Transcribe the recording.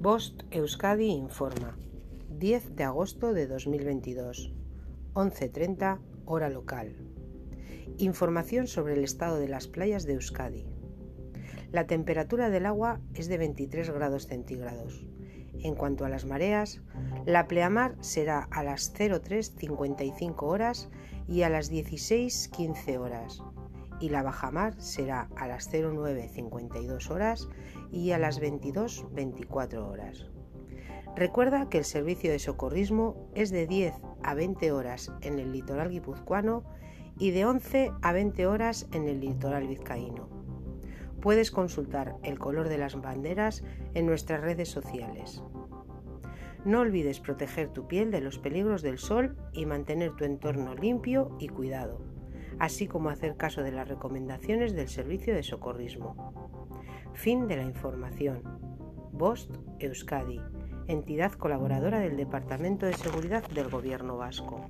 Bost Euskadi informa. 10 de agosto de 2022. 11.30 hora local. Información sobre el estado de las playas de Euskadi. La temperatura del agua es de 23 grados centígrados. En cuanto a las mareas, la pleamar será a las 03.55 horas y a las 16.15 horas y la bajamar será a las 09.52 horas y a las 22.24 horas. Recuerda que el servicio de socorrismo es de 10 a 20 horas en el litoral guipuzcoano y de 11 a 20 horas en el litoral vizcaíno. Puedes consultar el color de las banderas en nuestras redes sociales. No olvides proteger tu piel de los peligros del sol y mantener tu entorno limpio y cuidado así como hacer caso de las recomendaciones del Servicio de Socorrismo. Fin de la información. Bost Euskadi, entidad colaboradora del Departamento de Seguridad del Gobierno Vasco.